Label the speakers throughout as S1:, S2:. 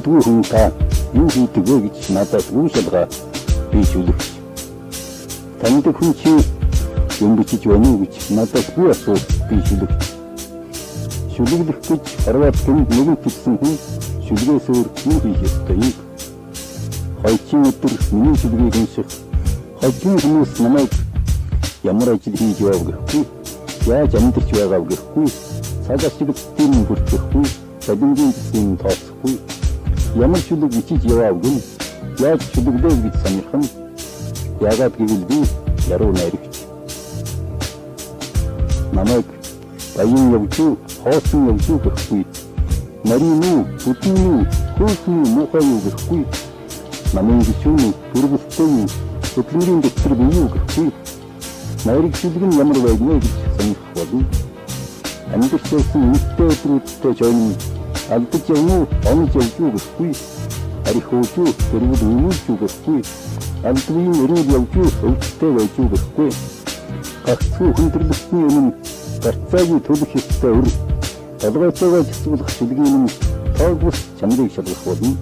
S1: Тандгүй хүн та юу хийдэг вэ гэж надад үүсэлгээ би сүлэгч. Танд хүн чи юм бичиж байна уу гэж надад би асуу би сүлэгч. Сүлэглэх гэж харваад гэнэ нэгэн хэлсэн хүн сүлгээс өөр юу хийх ёстой юм? Хойчин өдөр миний сүлгийг унших хожим хүмүүс намайг ямар ажил хийж байгааг гэхгүй яаж амьдарч байгааг гэхгүй цагаас шиг тийм бүртгэхгүй бадингийн тийм тооцохгүй ямар чөлөг бичиж явааг нь яаж чөлөглөө гэж санах нь яагаад гэвэл би яруу найрагч. Намайг баян явж, хоосон явж гэхгүй. Нарийн үү, бүтэн үү, хөөсөн үү, муухай юу гэхгүй. Намын гүшүүн, бүргэлтэй юу, хөтлөнгөрийн дотор би юу гэхгүй. Найрагчлаг нь ямар байг нэ гэж санах болно. Амьдрал төсөн нэгтэй өдрүүдтэй жойн явж юу гэхгүй арих ууж юу тэрвэл үнүүлж юу гэхгүй алдвийн өрөөл явж юу өвчтэй байж юу гэхгүй гагцгүй хүндрэлтний өмнө гарцаагүй төлөх ёстой өр толгойцоогоо зэцүүлэх шүлгийн өмнө тоог бус чанарыг шалгах болно.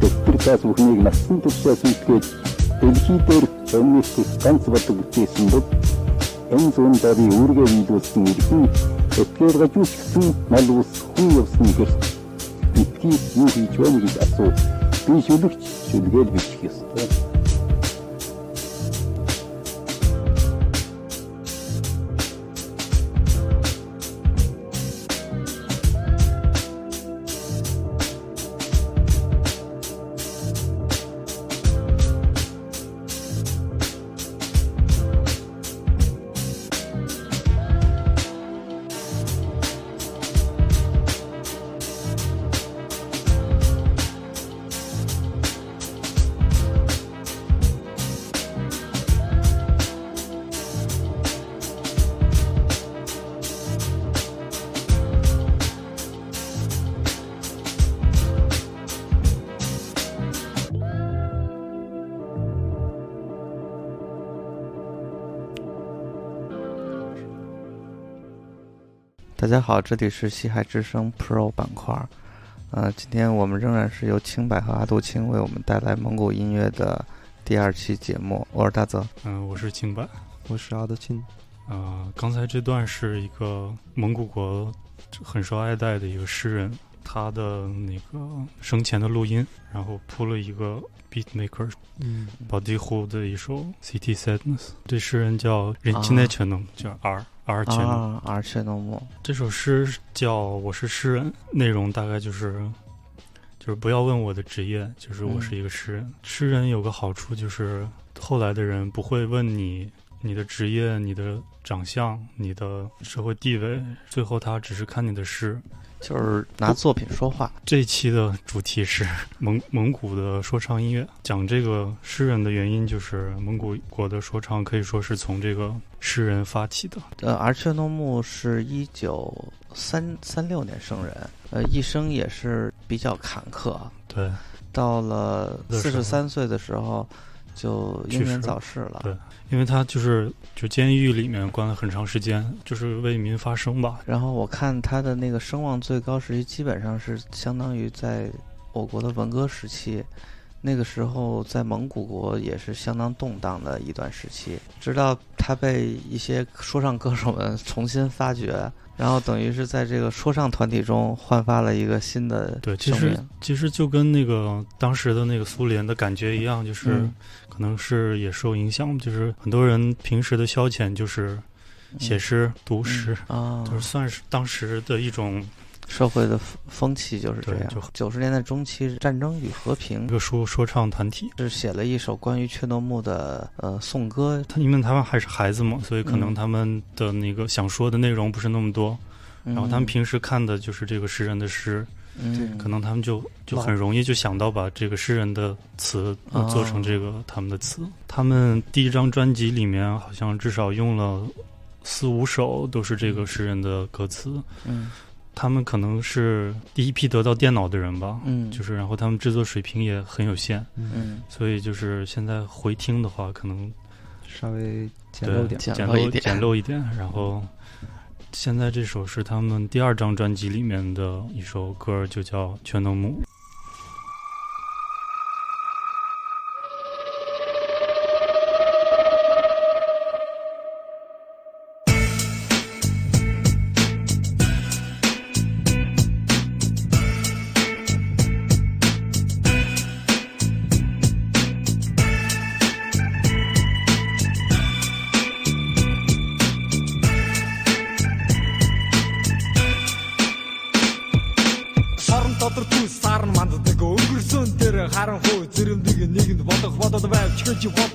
S1: Дэвтэр тас бүхнийг насан туршаас үлдгээд дэлхий дээр өмнөх ганц бодог бүтээсэн бол энэ зүүн дарыг үүргээ биелүүлсэн иргэн этгэр гажууч гэсэн мал ус хүн явсан гэрт битгий юу хийж байна гэж асуу. Би шүлэгч шүлгээл бичих ёстой
S2: 大家好，这里是西海之声 Pro 板块。呃，今天我们仍然是由青柏和阿杜青为我们带来蒙古音乐的第二期节目。我是大泽，
S3: 嗯，我是青柏，
S4: 我是阿杜青。
S3: 呃，刚才这段是一个蒙古国很受爱戴的一个诗人，他的那个生前的录音，然后铺了一个 beat maker，
S4: 嗯，
S3: 保地湖的一首 City Sadness。这诗人叫任钦奈全能，叫 R。而且
S2: 啊，而且诺木
S3: 这首诗叫《我是诗人》，内容大概就是就是不要问我的职业，就是我是一个诗人。诗人有个好处就是后来的人不会问你你的职业、你的长相、你的社会地位，最后他只是看你的诗。
S2: 就是拿作品说话。
S3: 这一期的主题是蒙蒙古的说唱音乐，讲这个诗人的原因就是蒙古国的说唱可以说是从这个诗人发起的。
S2: 呃，而却诺木是一九三三六年生人，呃，一生也是比较坎坷。
S3: 对，
S2: 到了四十三岁的时候就英年早逝了。
S3: 对。因为他就是就监狱里面关了很长时间，就是为民发声吧。
S2: 然后我看他的那个声望最高时期，基本上是相当于在我国的文革时期，那个时候在蒙古国也是相当动荡的一段时期。直到他被一些说唱歌手们重新发掘，然后等于是在这个说唱团体中焕发了一个新的
S3: 对，其实其实就跟那个当时的那个苏联的感觉一样，就是。可能是也受影响，就是很多人平时的消遣就是写诗、读诗
S2: 啊，
S3: 就是算是当时的一种
S2: 社会的风气，就是这样。
S3: 就
S2: 九十年代中期，《战争与和平》
S3: 一个说说唱团体
S2: 是写了一首关于阙诺木的呃颂歌。
S3: 他因为他们还是孩子嘛，所以可能他们的那个想说的内容不是那么多，然后他们平时看的就是这个诗人的诗。
S2: 嗯，
S3: 可能他们就就很容易就想到把这个诗人的词做成这个他们的词。他们第一张专辑里面好像至少用了四五首都是这个诗人的歌词。
S2: 嗯，
S3: 他们可能是第一批得到电脑的人吧。
S2: 嗯，
S3: 就是然后他们制作水平也很有限。
S2: 嗯，
S3: 所以就是现在回听的话，可能
S4: 稍微简陋点。
S3: 简陋
S2: 简一点
S3: 简陋一点。然后现在这首是他们第二张专辑里面的一首歌，就叫《全能木》。heard you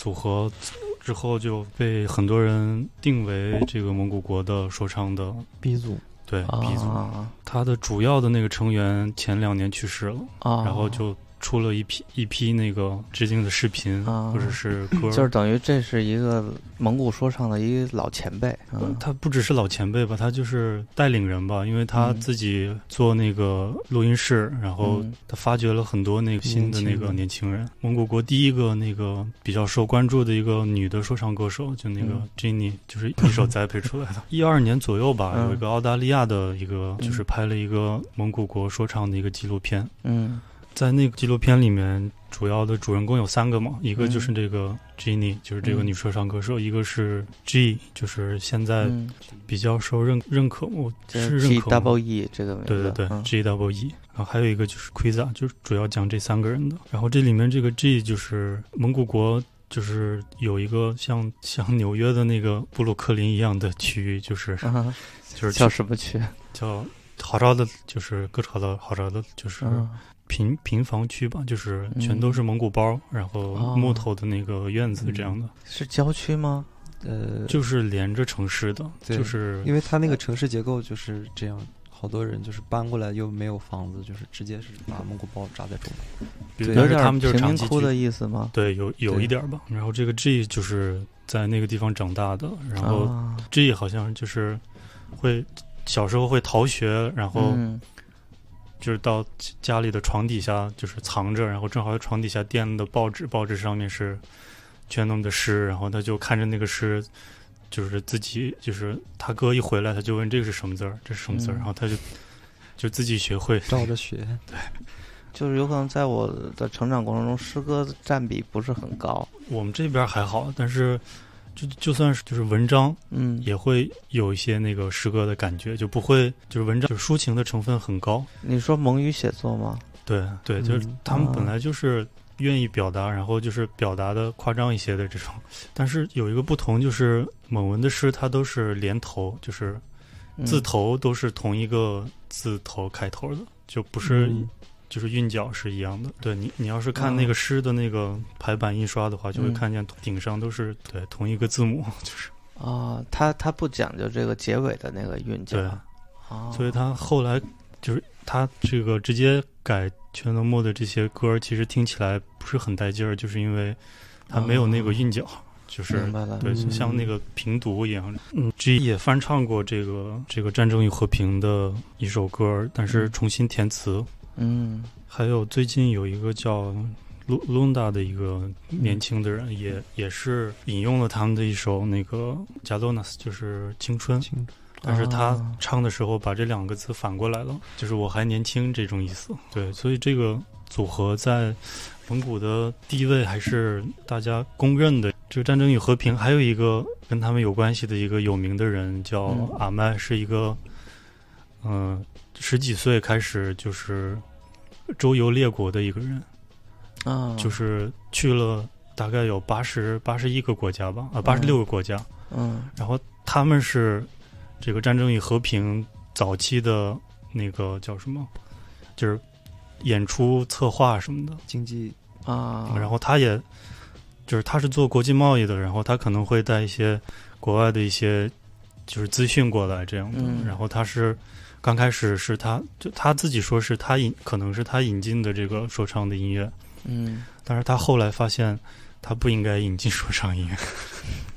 S3: 组合之后就被很多人定为这个蒙古国的说唱的
S4: 鼻祖，
S3: 对鼻祖。
S2: 啊
S3: 他的主要的那个成员前两年去世了，
S2: 啊，
S3: 然后就出了一批一批那个致敬的视频
S2: 啊。
S3: 或者是歌。
S2: 就是等于这是一个蒙古说唱的一个老前辈，嗯
S3: 他不只是老前辈吧，他就是带领人吧，因为他
S2: 嗯。
S3: 自己做那个录音室，然后
S2: 嗯。
S3: 他发掘了很多那个新的那个年轻人。蒙古国第一个那个比较受关注的一个女的说唱歌手，就那个
S2: 嗯。
S3: Jenny，就是一手栽培出来的。一二年左右吧，
S2: 嗯。
S3: 有一个澳大利亚的一个，
S2: 嗯。
S3: 就是拍了一个蒙古国说唱的一个纪录片。
S2: 嗯
S3: 在那个纪录片里面，主要的主人公有三个嘛，一个
S2: 嗯
S3: 就是这个 Jenny，就是这个
S2: 嗯。
S3: 女说唱歌手；一个是 G，就是现在
S2: 嗯，
S3: 比较受认认可，我
S2: 是
S3: 是认可吗
S2: ？Double E 这个名字，
S3: 对对对、
S2: 嗯。
S3: G double E，然后还有一个就是 Quiza，就是主要讲这三个人的。然后这里面这个 G 就是蒙古国，就是有一个像像纽约的那个布鲁克林一样的区域，就是、
S2: 啊，
S3: 就是
S2: 叫什么区？
S3: 叫好着的，就是各朝的好着的，就是
S2: 嗯
S3: 平平房区吧，就是全都是蒙古包，然后
S2: 哦
S3: 木头的那个院子这样的，
S2: 是郊区吗？
S4: 呃，
S3: 就是连着城市的，就是
S4: 因为它那个城市结构就是这样，好多人就是搬过来又没有房子，就是直接是把蒙古包扎在中间。对
S2: 有点
S3: 他们就是
S2: 贫
S3: 长期居
S2: 民窟的意思吗？
S3: 对，有有一点吧。然后这个 G 就是在那个地方长大的，然后
S2: 啊
S3: G 好像就是会小时候会逃学，然后
S2: 嗯
S3: 就是到家里的床底下就是藏着，然后正好床底下垫的报纸，报纸上面是全弄的诗，然后他就看着那个诗。就是自己，就是他哥一回来，他就问这个是什么字儿，这是什么字儿，
S2: 嗯
S3: 然后他就就自己学会。
S4: 照着学，对
S2: 就是有可能在我的成长过程中，诗歌占比不是很高。
S3: 我们这边还好，但是就就算是就是文章，
S2: 嗯，
S3: 也会有一些那个诗歌的感觉，就不会就是文章就是抒情的成分很高。
S2: 你说蒙语写作吗？
S3: 对对，就是他们本来就是愿意表达，然后就是表达的夸张一些的这种。但是有一个不同，就是蒙文的诗它都是连头，就是
S2: 嗯
S3: 字头都是同一个字头开头的，就不是。
S4: 嗯
S3: 就是韵脚是一样的，对你，你要是看那个诗的那个排版印刷的话，就会
S2: 嗯。
S3: 看见顶上都是对同一个字母，就是。
S2: 啊，他他不讲究这个结尾的那个韵脚。
S3: 对，
S2: 啊，
S3: 所以他后来就是他这个直接改全能墨的这些歌，其实听起来不是很带劲儿，就是因为他没有那个韵脚，就是
S2: 明白了。
S3: 对，像那个平读一样。嗯，G 也翻唱过这个这个《战争与和平》的一首歌，但是重新填词。
S2: 嗯。
S3: 还有最近有一个叫 Lu Lunda 的一个年轻的人，也也是引用了他们的一首那个 Jalonas，就是青春，
S4: 清
S3: 但是他
S2: 啊。
S3: 唱的时候把这两个字反过来了，就是我还年轻这种意思。对，所以这个组合在蒙古的地位还是大家公认的。这个《战争与和平》还有一个跟他们有关系的一个有名的人叫
S2: 嗯。
S3: 阿麦，是一个嗯、十几岁开始就是周游列国的一个人，
S2: 啊，
S3: 就是去了大概有八十八十一个国家吧，啊，八十六个国家。
S2: 嗯。
S3: 然后他们是这个《战争与和平》早期的那个叫什么，就是演出策划什么的。
S4: 经济。
S2: 啊，
S3: 然后他也就是他是做国际贸易的，然后他可能会带一些国外的一些就是资讯过来这样的。
S2: 嗯。
S3: 然后他是刚开始是他就他自己说是他引可能是他引进的这个说唱的音乐，
S2: 嗯，
S3: 但是他后来发现他不应该引进说唱音乐。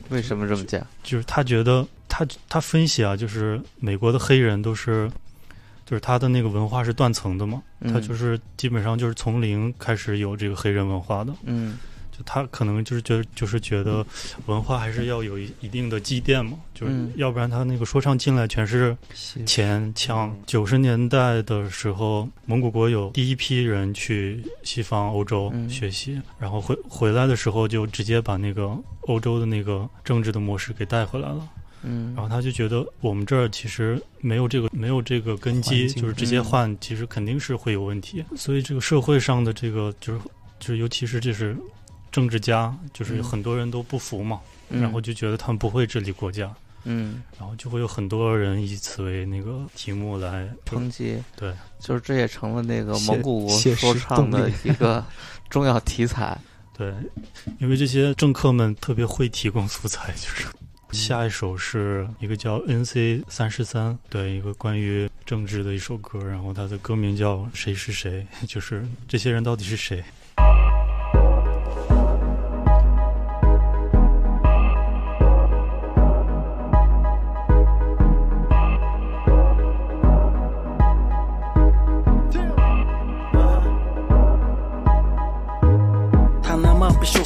S2: 为什么这么讲？
S3: 就是他觉得他他分析啊，就是美国的黑人都是，就是他的那个文化是断层的嘛，他就是基本上就是从零开始有这个黑人文化的，
S2: 嗯
S3: 就他可能就是觉得就是觉得文化还是要有一一定的积淀嘛，就是
S2: 嗯
S3: 要不然他那个说唱进来全是钱枪。九十年代的时候，蒙古国有第一批人去西方欧洲
S2: 嗯
S3: 学习，然后回回来的时候就直接把那个欧洲的那个政治的模式给带回来了。
S2: 嗯，
S3: 然后他就觉得我们这儿其实没有这个没有这个根基，就是直接
S2: 嗯
S3: 换，其实肯定是会有问题。所以这个社会上的这个就是就是尤其是就是政治家，就是
S2: 有
S3: 很多人都不服嘛，
S2: 嗯
S3: 然后就觉得他们不会治理国家，
S2: 嗯
S3: 然后就会有很多人以此为那个题目来
S2: 抨击，
S3: 对，
S2: 就是这也成了那个蒙古说唱的一个 重要题材。
S3: 对，因为这些政客们特别会提供素材，就是。下一首是一个叫 N.C. 三十三，对，一个关于政治的一首歌，然后它的歌名叫《谁是谁》，就是这些人到底是谁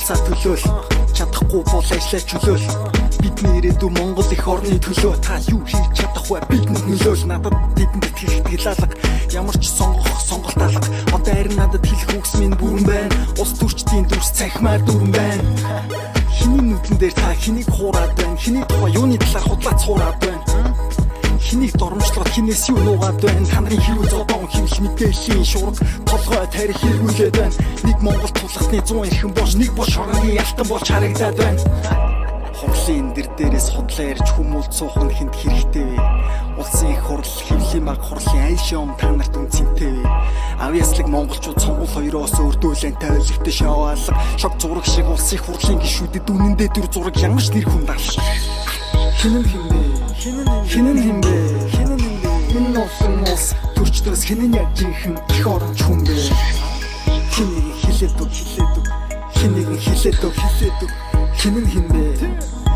S5: усаа төлөөл. Чадахгүй бол ажиллаж чөлөөл. Бидний ирээдүй Монгол их орны төлөө. Та юу хийж чадах вэ? Бидэнд нөлөөл. Надад бидэнд итгэх тгэлалга ямар ч сонгох сонголт алга одоо харин надад хэлэх үгс минь бүрэн байна. Ус төрчдийн дүрс цахимаар дүрэн байна. Хиний нүдэн дээр та хэнийг хуураад байна? Хиний тухай юуны талаар худлаац хуураад байна Хинийг доромжлоод хинээс юу нуугаад байна? Танарын хэрүүл зодон хэмш мэдээллийн шуурга Толгой тарих хэрэгүүлээд байна. Нэг Монгол тулахны 100 эрхэн боош Нэг бош хорны алтан болж харагдаад байна. Хурлын дэр дээрээс худлаа ярьж хүмүүлд суухан хүнд хэрэгтэй вэ? Улсын их хурл хэвлийн баг хурлын айшом та нарт үнцэнтэй вэ? Авьяаслаг монголчууд сонгол хоёроос өрдөөлэн тойлогтой шоу алга Шог зураг шиг улсын хурлын гишүүдэд үнэндээ төр зураг ямар ч нэр хүн давш Хинэн химбэ Хинэн химбэ Хинэн химбэ Энэ улсын улс төрчдөөс хинэн яг жинхэн их оронч хүн бэ Хинийг хилээд үг хилээд үг Хинийг хилээд үг хилээд үг Хинэн химбэ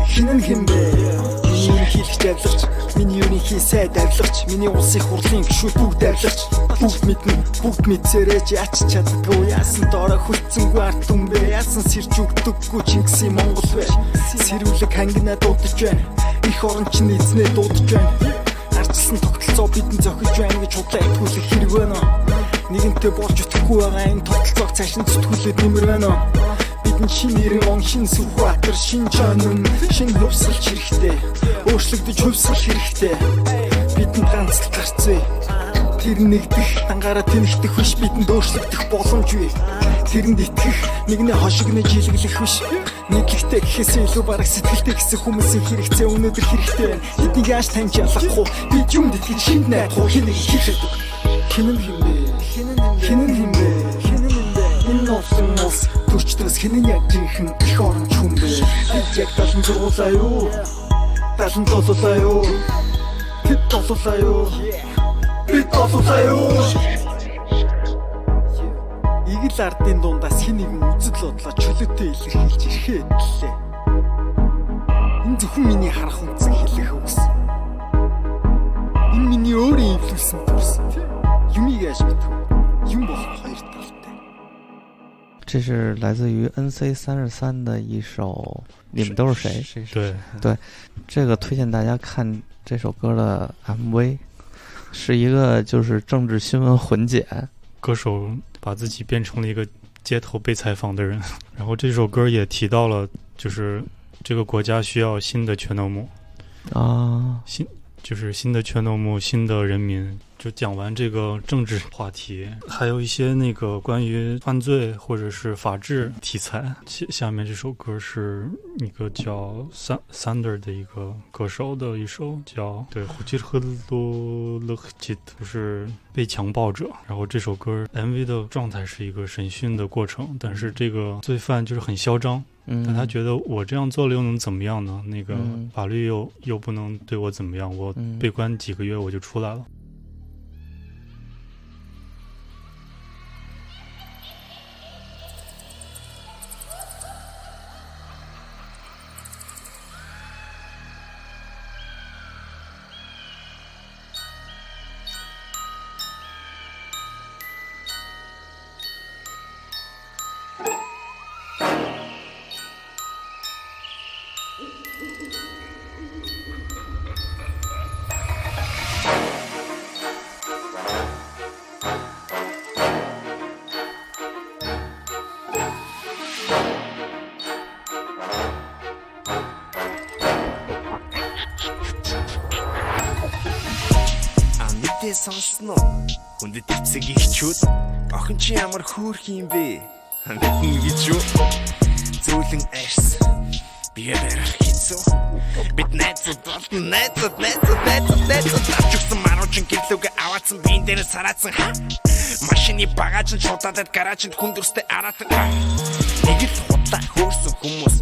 S5: Хинэн химбэ Миний хийлгч авлагч Миний ерөнхий сайд авлагч Миний улсын хурлын гишүүд бүгд авлагч Бүгд мэднэ бүгд мэдсээрэж яач чаддгүй Яасан доороо хүлцэнгүй арт түмбэ Яасан сэрж өгдөггүй Чингисийн Монгол бэ Сэрүүлэг хангина дуудаж байна Их орон чинь эзнээ дуудаж байна. Арчилсан тогтолцоо бидэн зохиж байна гэж худлаа итгүүлэх хэрэг байна? Нэгэнтээ болж өтөхгүй байгаа энэ тогтолцоог цааш нь зүтгүүлээд нэмэр байна Бидэн шин нэрэн он шин Сүхбаатар шин чанын шин хөвсөлч хэрэгтэй. Өөрчлөгдөж хөвсгөл хэрэгтэй. Бидэнд ганц л гарцээ. Тэр нэгдэх дангаараа тэнэгдэх биш бидэнд өөрчлөгдөх боломжгүй тэрэнд итгэх нэгнээ хошигнож жилэглэх биш. Нэглэгтэй гэхээс илүү бараг сэтгэлтэй гэсэн хүмүүсийн хэрэгцээ өнөөдөр хэрэгтэй. Эднийг яаж таньж ялахгүй бид юмд итгэж шинд найдах хэнийг хийхэд хинэн химбэ хинэн химбэ улсын улс төрчдөөс хинэн яг жинхэн их оронч хүн бэ бид яг талан зургуулаа юу талан толуулаа юу бид толуулаа юу бид толуулаа юу игэр л ардын дундаас хэн нэгэн үзэл бодлоо чөлөөтэй илэрхийлж ирэхэд лээ. Энэ зөвхөн миний харах үнцэг хэлэх үгс. Энэ миний өөрийн инфлюенсэн төрсөн тийм. Юмыг яаж мэдв? Юм болох.
S2: 这是来自于 NC 三十三的一首《你们都是谁》。
S4: 谁
S3: 对，
S2: 这个推荐大家看这首歌的 MV，是一个就是政治新闻混剪。
S3: 歌手把自己变成了一个街头被采访的人，然后这首歌也提到了，就是这个国家需要新的全能姆，
S2: 啊，
S3: 就是新的全能姆，新的人民。就讲完这个政治话题，还有一些那个关于犯罪或者是法治题材。下下面这首歌是一个叫 Sander 的一个歌手的一首叫对胡吉和罗勒吉，就是被强暴者。然后这首歌 MV 的状态是一个审讯的过程，但是这个罪犯就是很嚣张，
S2: 嗯，
S3: 但他觉得我这样做了又能怎么样呢？那个
S2: 嗯
S3: 法律又又不能对我怎么样，我
S2: 嗯
S3: 被关几个月我就出来了。
S6: Мэдээ сонссноо хүндэт эцэг ихчүүд охин чи ямар хөөрх юм бэ? Мэдэн гэж юу? Зөөлөн арьс бие барих хэцүү бид найзууд болон найзууд найзууд найзууд найзууд. Авчихсан маруучин гэрлүүгээ аваадсан биен дээр сараадсан ха? Машины багаж нь шуудаад гаражинд хүндэрстэй араатан нэг л худлаа хөөрсөн хүмүүс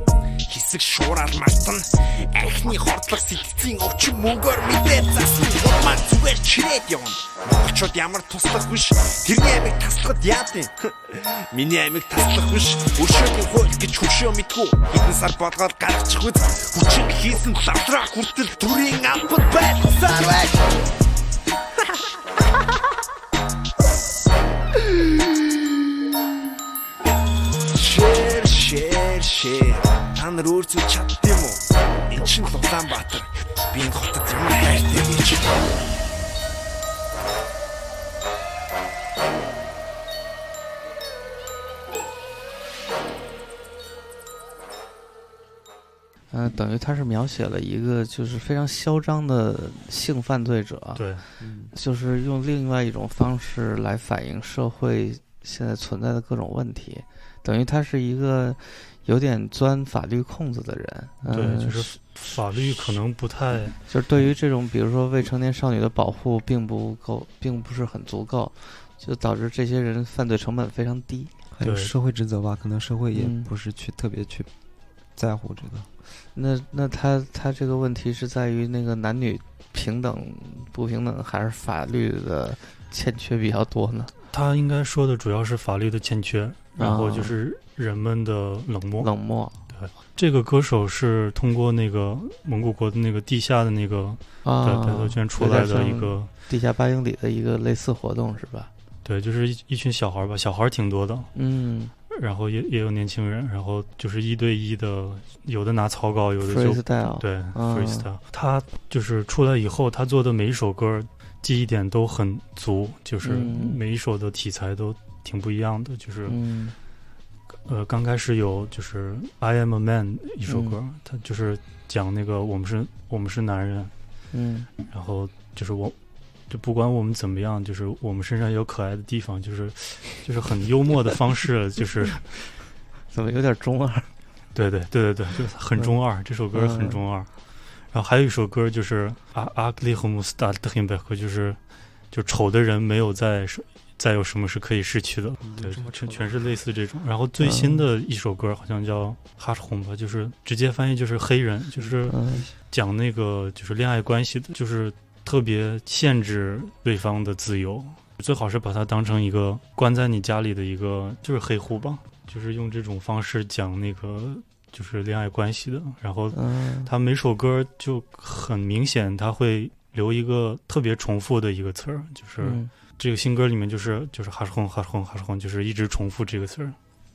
S6: хэсэг шуураар мартан архины хордлох сэтгцийн өвчин мөнгөөр мэдээ засна. Урмаа зүгээр чирээд явна. Монголчууд ямар туслах биш. Тэрний амиг таслахад яадын миний амиг таслах биш. Өршөөгийн хууль гэж хөшөө мэдгүй. Хэдэн сар болгоод гаргачих үз хүчин хийсэн лавраа хүртэл төрийн ампад байцаар байж шэр та нар өөрсдөө чаддсан юм уу? Энд чинь Улаанбаатар. Би энэ хотод ямар хайртай гэж.
S2: 嗯、呃，等于他是描写了一个就是非常嚣张的性犯罪者，
S3: 对，
S4: 嗯，
S2: 就是用另外一种方式来反映社会现在存在的各种问题，等于他是一个 有点钻法律空子的人。
S3: 对
S2: 嗯
S3: 就是法律可能不太
S2: 就是对于这种比如说未成年少女的保护并不够，并不是很足够，就导致这些人犯罪成本非常低。
S3: 对
S4: 还有社会职责吧，可能社会也
S2: 嗯
S4: 不是去特别去在乎这个。
S2: 那那他他这个问题是在于那个男女平等不平等，还是法律的欠缺比较多呢？
S3: 他应该说的主要是法律的欠缺，然后就是人们的冷漠。
S2: 冷漠对
S3: 这个歌手是通过那个蒙古国的那个地下的那个
S2: 啊，
S3: 对百度圈出来的一个，
S2: 地下八英里的一个类似活动是吧？
S3: 对，就是一一群小孩儿吧，小孩儿挺多的，
S2: 嗯
S3: 然后也也有年轻人，然后就是一对一的，有的拿草稿，有的就对
S2: 啊
S3: freestyle。他就是出来以后，他做的每一首歌记忆点都很足，就是
S2: 嗯
S3: 每一首的题材都挺不一样的。就是、
S2: 嗯
S3: 呃，刚开始有就是《I Am a Man》一首歌，
S2: 嗯
S3: 他就是讲那个我们是我们是男人，
S2: 嗯
S3: 然后就是我。就不管我们怎么样，就是我们身上有可爱的地方，就是就是很幽默的方式，就是
S2: 怎么有点中二？
S3: 对对对对对，就很中二，这首歌很
S2: 嗯
S3: 中二。然后还有一首歌就是阿阿格里和穆斯达特辛贝克，就是就丑的人没有再是再有什么是可以失去的，对，全全是类似这种。然后最新的一首歌好像叫《哈什红》吧，就是直接翻译就是黑人，就是
S2: 嗯
S3: 讲那个就是恋爱关系的，就是特别限制对方的自由，最好是把它当成一个关在你家里的一个就是黑户吧，就是用这种方式讲那个就是恋爱关系的。然后
S2: 嗯，
S3: 他每首歌就很明显，他会留一个特别重复的一个词儿，就是
S2: 嗯
S3: 这个新歌里面就是就是哈是红哈是红哈是红就是一直重复这个词儿。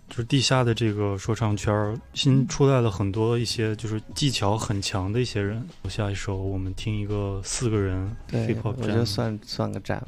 S3: 就是地下的这个说唱圈儿新出来了很多一些就是技巧很强的一些人。我下一首我们听一个四个人
S2: 对
S3: 直
S2: 接算算个站。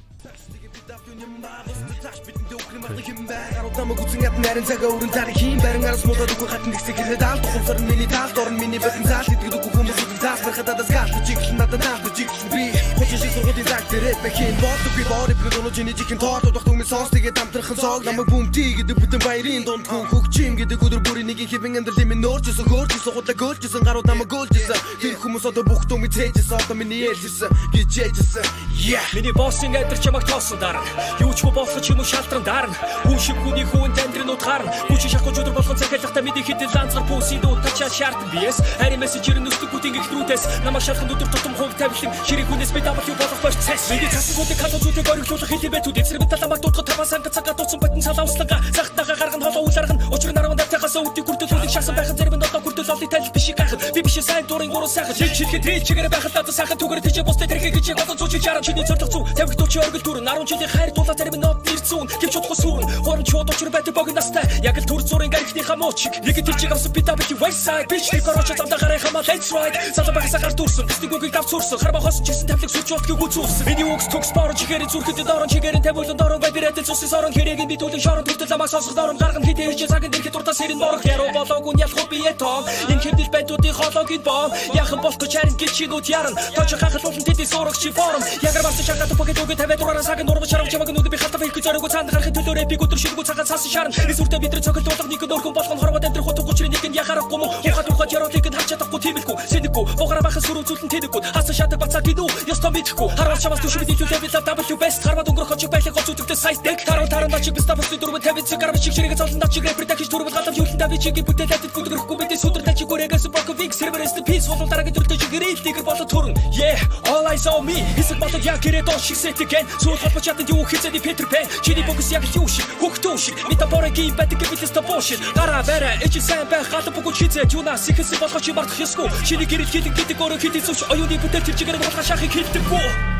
S7: Заас барихад адас гаалт жиглэн надад наалт жиглэн би хочин шиг сургуулийн заг дээрээ бэхин бодог би бори дөрөв чиний чихэн тоорт удах түмэн сонс тэгээд амтрахын цог намайг бүмти гэдэг бүтэн баярын дунд хүн хөгчим гэдэг өдөр бүрийн нэг хэвэн амьдралын минь нөөрчсөн хөөрчсөн худлаа гөөлжсэн гарууд намайг гөөлжсэн тэр хүмүүс одоо бүх түмэн цээжсэн одоо миний ээлжсэн гэж ээжсэн yeah
S8: Миний боссын айдар чамайг тоосон дараа Юу ч болох юм шалтран дарна. Хүн шиг хүний хүн тандрынууд гарна. Хүч шахах өдөр болох захиалгата миний хідэл ланцгар пүүсийн дүү тачаа шаардсан биес. Харин мессежэр нүстэгүүдийн зүгээс намайг шалханд өдөр тутам хувь тавилан. Хэрэг хүнээс би давал юу болох борч цайс. Миний засгууд халуун зүйлийг ориглуулах хил байтуд эцэрэг таламаар дуудах таван санга цагаа дуусан батн салаавслага захтаха гарган холоо үл арган учир нарван давтахаас үүдийг хүртэл хүлэг шасан байхад зарим нь одоо хүртэл олны танил биш гахад би биш сайн дуурын гурван сайхан. Шиг шилхэд хэл чигээр байхад надад сайхан түгээр тийч бусдад тэрхий гэж одоо зүүч чарам чиний зордох зүв тамхи дүүчи оргил дүр 10 жилийн хайр дулаа зарим нь нот нэрцүүн гэвч утгах сүүрэн хором чууд учир байдаг бог настай. Яг л төр зурын гарихны хамууч. Нэг тэр чиг авсан би та бич вайсайд бич нэг орооч замдаа гарах хамаа let's ride Залуу байхсаа гар дүүрсэн. Гэсний үгийг давц уурсан. Хар бахос ч гэсэн тавлаг сүч болтгийг үүсүүлсэн. Миний үгс төгс борон чихэрийн зүрхэтэд орон чихэрийн тавиланд орон бай бирэтэл цус сорон хэрэг би түүний шорон хүртэл ламаа сонсоход орон гарган хитэ хийж цагт ирэхэд уртас хэрэг борох яруу болоогүй нь ялхуу бие тоо. Энэ хэвдэл байдуудын хоолойг боо. Яхан болох гэж харин гэж чигүүд яран. Тож хахалуулан тэдний сурах чи форум. Ягар бас шахаад бүгд үгүй тавиад дураараа сагын нурмж шарвч чамаг нүд би хатав хийх гэж ороогүй цаанд гарахын төлөө рэпиг өдр ширгүү цагаан цаасан шарн. Эсвэртэ бид нар цогт болох нэг нөрхөн болгон хорвоод амтрах хутг 31-нд яхарахгүй мөн. Ухад ухад яруу тийгэд хавч чадахгүй тийм элгүй. Сэдэггүй Богра баха сүрүүлэн тэдэггүй. Хасан шатаг бацаа гинүү. Ёстой мэдхгүй. Харвал шавас төшөв дийчүү левел W best харвал өнгөрөх очиг байлиг гоц үтгэлтэй сайт дэг. Таруу таран дачиг биста бүсний дөрвөн тавид цигар бичиг ширэг цолон дачиг рэпер дахиж түрвэл галав юлэн дави чиг бүтэл атд гүдрэхгүй мэдээ сүдэр дачиг өрөөгөөс бок виг серверээс пис болон дараагийн төрөлтэй чиг гэрээлтэйгэр болоод төрн. Yeah, all eyes on me. Хэсэг болоод яг гэрээ доош шигсэт гэн. Сүүл холбоч чадад юу хийцэний Петр Пэн. Чиний бокс яг юу шиг хөхтөө шиг. Метафорыг байдаг гэвэл тест бошит. Гараа бараа эжи сайн байх гал бүгд хийцээ юнас ихэсэ болгоч юм бардах ёсгүй. Чиний гэрэл хитэн хитэн гороо хитэн сүвч оюуны бүтээл тэр чигээр болох шахыг хилдэг
S3: бүү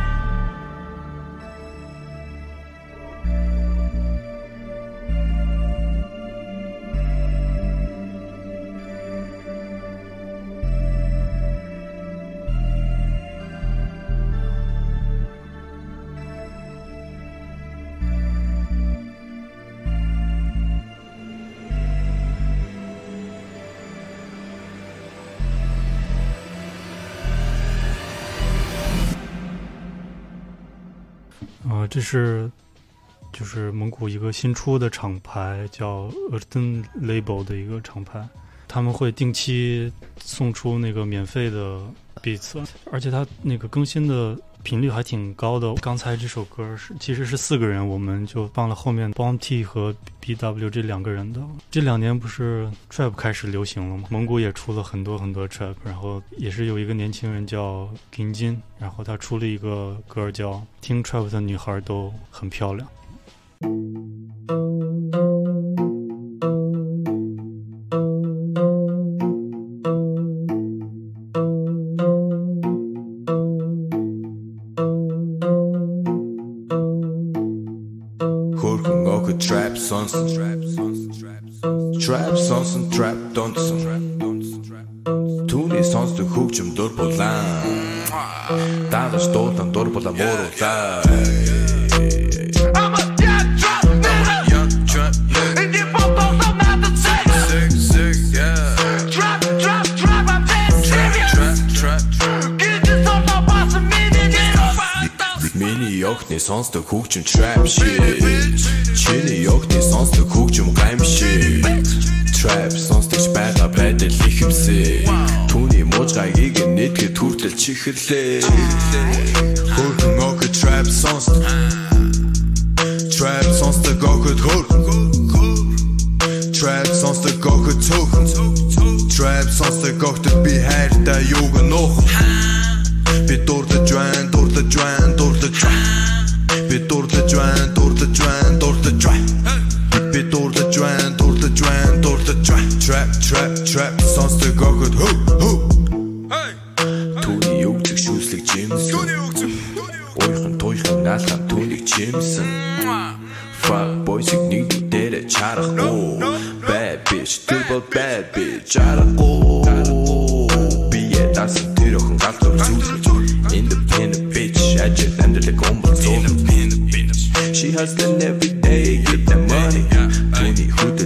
S3: 这是就是蒙古一个新出的厂牌叫 Erden Label 的一个厂牌，他们会定期送出那个免费的 beats，而且它那个更新的频率还挺高的。刚才这首歌是其实是四个人，我们就放了后面 b o m T 和 BW 这两个人的。这两年不是 trap 开始流行了吗？蒙古也出了很多很多 trap，然后也是有一个年轻人叫 King Jin，然后他出了一个歌叫《听 trap 的女孩都很漂亮》。
S9: songs trap songs and trap donson түүний сонсдог хөгжим дур булаа даа дуудан дур булаа мууруулаа сонсдог хөгжим trap shit. Чиний огтны сонсдог хөгжим гамшиг Trap сонсдогч байгаа байдал ихэмсээ Түүний муужгайгийг нэтгэд хүртэл чихэрлээ Хөрхөн огт trap сонсдог Trap сонсдог огт хөрхөн Trap сонсдог огт цөөхөн Trap сонсдог огт би хайртай юуг нуух Би дурдаж байна, дурдаж байна, дурдаж байна Би дурлаж байна, дурлаж байна, дурлаж байна. Би дурлаж байна, дурлаж байна, дурлаж байна. Trap, trap, trap, сонсдог огт хөө хөө. Түүний өгдөг шүүслэг жимсэн. Ойхон туйхан наалхан түүнийг чимсэн. Fuck boys-ыг нэг дээрэ чарах оо. Bad bitch, triple bad bitch, чарах оо. Би яа дасан тэр охин галзуур зүлэг. Independent bitch, ажил амьдралыг өмбөлцөө. She hustling every day, get that money. Tony, who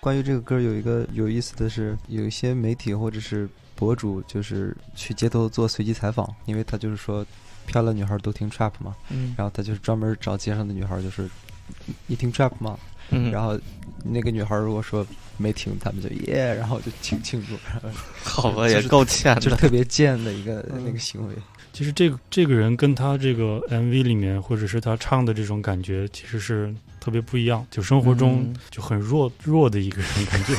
S4: 关于这个歌有一个有意思的是，有一些媒体或者是博主就是去街头做随机采访，因为他就是说漂亮女孩都听 trap 嘛，
S2: 嗯
S4: 然后他就是专门找街上的女孩，就是你你听 trap 吗？
S2: 嗯
S4: 然后那个女孩如果说没听，他们就耶，然后就庆庆祝，然 后
S2: 好吧，也
S4: 就是
S2: 够欠的。
S4: 就是特别贱的一个那个行为。
S3: 其实这个这个人跟他这个 MV 里面，或者是他唱的这种感觉，其实是特别不一样。就生活中
S2: 嗯
S3: 就很弱弱的一个人，感觉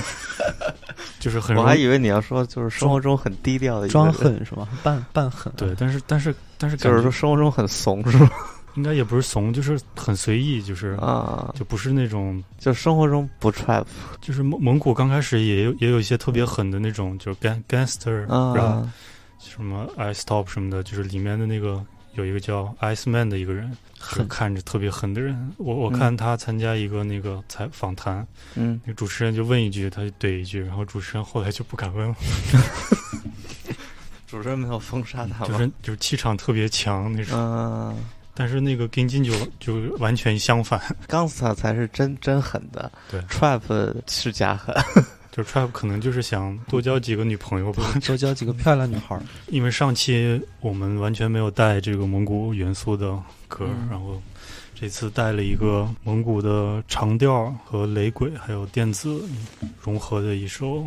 S3: 就是很
S2: 我还以为你要说就是生活中很低调的一个
S4: 装，狠是吗？扮扮狠。
S3: 对，但是但是但是感觉
S2: 就是说生活中很怂是吧？
S3: 应该也不是怂，就是很随意，就是
S2: 啊，
S3: 就不是那种
S2: 就生活中不 trap
S3: 就是蒙蒙古刚开始也有也有一些特别狠的那种，就是 gang gangster，、然后
S2: 啊，
S3: 什么 ice top 什么的，就是里面的那个有一个叫 Ice Man 的一个人，就
S4: 狠
S3: 看着特别狠的人。我我
S2: 嗯。
S3: 看他参加一个那个采访谈，
S2: 嗯，
S3: 那个主持人就问一句，他就怼一句，然后主持人后来就不敢问了，
S2: 主持人没有封杀他吗？
S3: 就是就是气场特别强那种。
S2: 嗯
S3: 但是那个跟金就就完全相反，，
S2: gangsta 才是真真狠的，
S3: 对
S2: ，trap 是假狠。
S3: 就 trap 可能就是想多交几个女朋友吧。
S4: 多交几个漂亮女孩儿。
S3: 因为上期我们完全没有带这个蒙古元素的歌，
S2: 嗯
S3: 然后这次带了一个蒙古的长调和雷鬼还有电子融合的一首。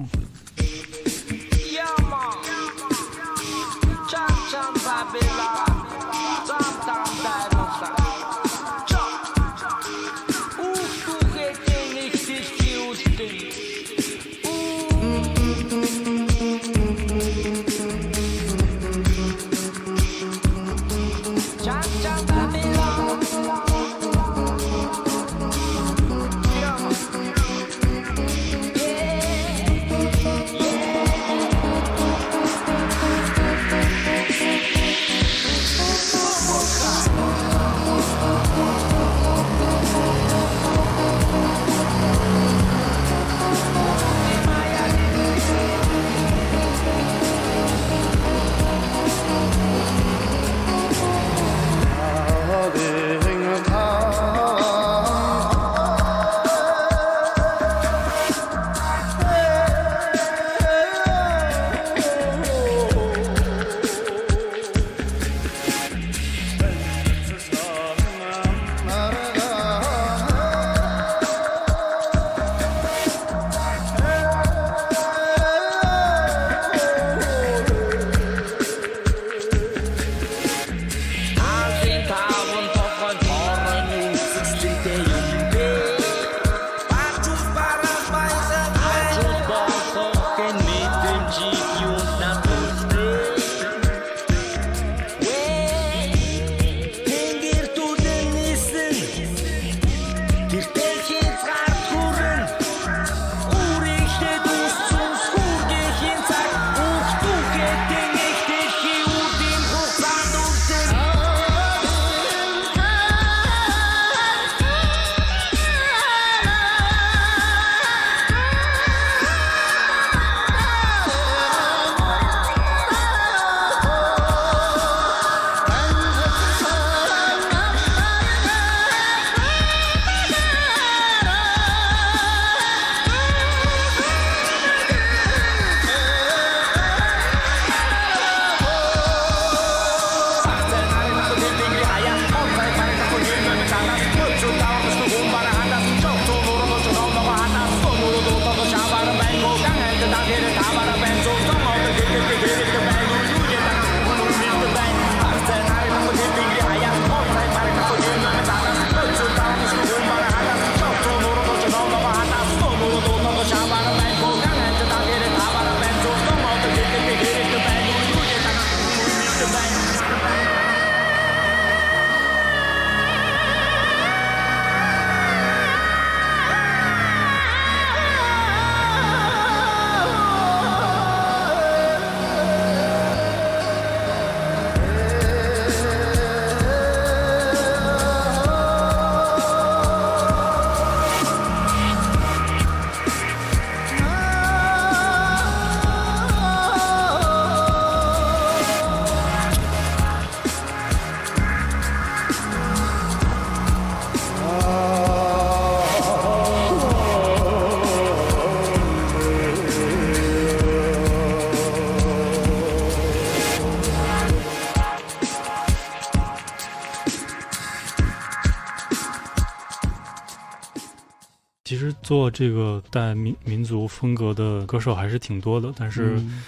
S3: 做这个带民民族风格的歌手还是挺多的，但是
S2: 嗯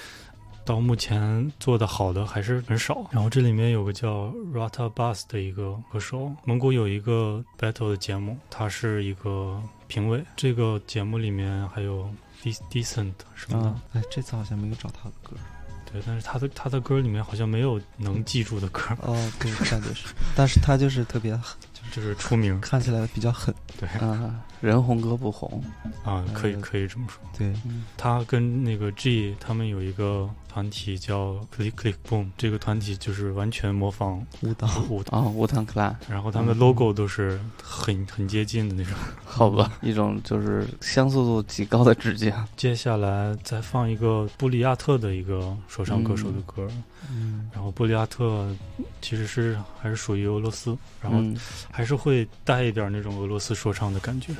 S3: 到目前做的好的还是很少。然后这里面有个叫 Rata Bus 的一个歌手，蒙古有一个 battle 的节目，他是一个评委。这个节目里面还有 De- Decent 什么的，
S4: 啊，哎，这次好像没有找他的歌。
S3: 对，但是他的他的歌里面好像没有能记住的歌，
S4: 哦，对，感觉是，但是他就是特别狠，
S3: 就是出名。
S4: 看起来比较狠。
S3: 对
S2: 啊，人红歌不红，
S3: 啊，可以
S4: 呃
S3: 可以这么说。
S4: 对，
S3: 他跟那个 G 他们有一个团体叫 Click Click Boom，这个团体就是完全模仿
S4: 舞蹈。
S3: 舞
S2: 啊，舞蹈。clan，
S3: 然后他们的 logo 都是很很接近的那种。
S2: 好吧，一种就是相似度极高的致敬。
S3: 接下来再放一个布里亚特的一个说唱歌手的歌，
S4: 嗯，
S3: 然后布里亚特其实是还是属于俄罗斯，然后
S2: 嗯。
S3: 还是会带一点那种俄罗斯说唱的感觉。